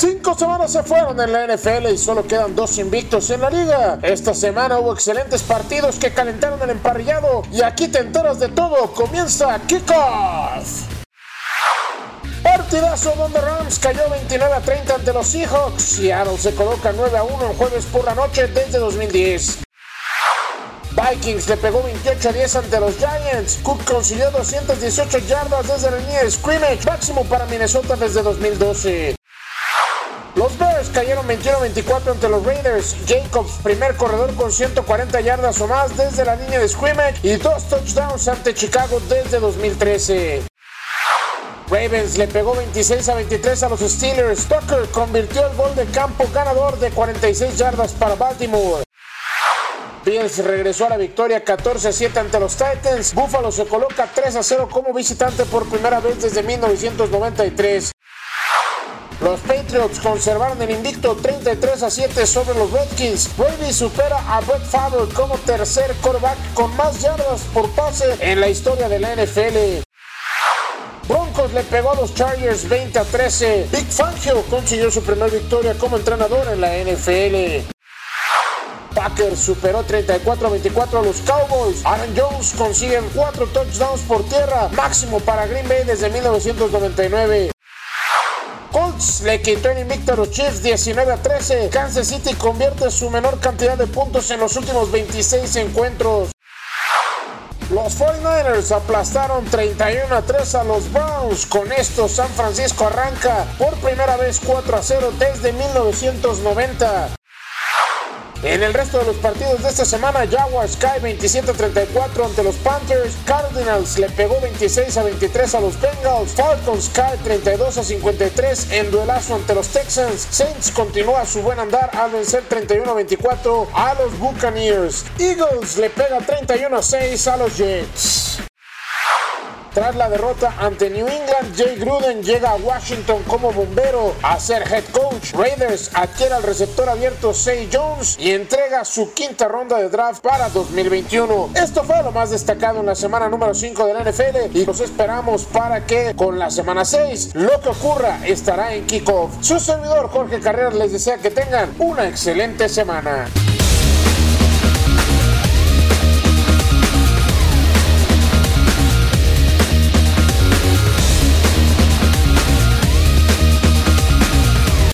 Cinco semanas se fueron en la NFL y solo quedan dos invictos en la liga. Esta semana hubo excelentes partidos que calentaron el emparrillado y aquí te enteras de todo. Comienza Kickoff. Partidazo donde Rams cayó 29 a 30 ante los Seahawks. Seattle se coloca 9 a 1 el jueves por la noche desde 2010. Vikings le pegó 28 a 10 ante los Giants. Cook consiguió 218 yardas desde la línea de scrimmage, máximo para Minnesota desde 2012. Los Bears cayeron 21-24 ante los Raiders. Jacobs, primer corredor con 140 yardas o más desde la línea de scrimmage y dos touchdowns ante Chicago desde 2013. Ravens le pegó 26 a 23 a los Steelers. Tucker convirtió el gol de campo ganador de 46 yardas para Baltimore. Bills regresó a la victoria 14 a 7 ante los Titans. Buffalo se coloca 3 a 0 como visitante por primera vez desde 1993. Los Patriots conservaron el invicto 33 a 7 sobre los Redskins. Brady supera a Brett Favre como tercer quarterback con más yardas por pase en la historia de la NFL. Broncos le pegó a los Chargers 20 a 13. Big Fangio consiguió su primera victoria como entrenador en la NFL. Packers superó 34 a 24 a los Cowboys. Aaron Jones consigue 4 touchdowns por tierra, máximo para Green Bay desde 1999. Colts le quitó el invicto a los Chiefs 19 a 13. Kansas City convierte su menor cantidad de puntos en los últimos 26 encuentros. Los 49ers aplastaron 31 a 3 a los Browns. Con esto, San Francisco arranca por primera vez 4 a 0 desde 1990. En el resto de los partidos de esta semana, Jaguars cae 27-34 ante los Panthers, Cardinals le pegó 26 a 23 a los Bengals, Falcons cae 32 a 53 en duelazo ante los Texans, Saints continúa su buen andar al vencer 31 a 24 a los Buccaneers, Eagles le pega 31 a 6 a los Jets. Tras la derrota ante New England, Jay Gruden llega a Washington como bombero a ser head coach. Raiders adquiere al receptor abierto Say Jones y entrega su quinta ronda de draft para 2021. Esto fue lo más destacado en la semana número 5 de la NFL y los esperamos para que con la semana 6 lo que ocurra estará en kickoff. Su servidor Jorge Carreras les desea que tengan una excelente semana.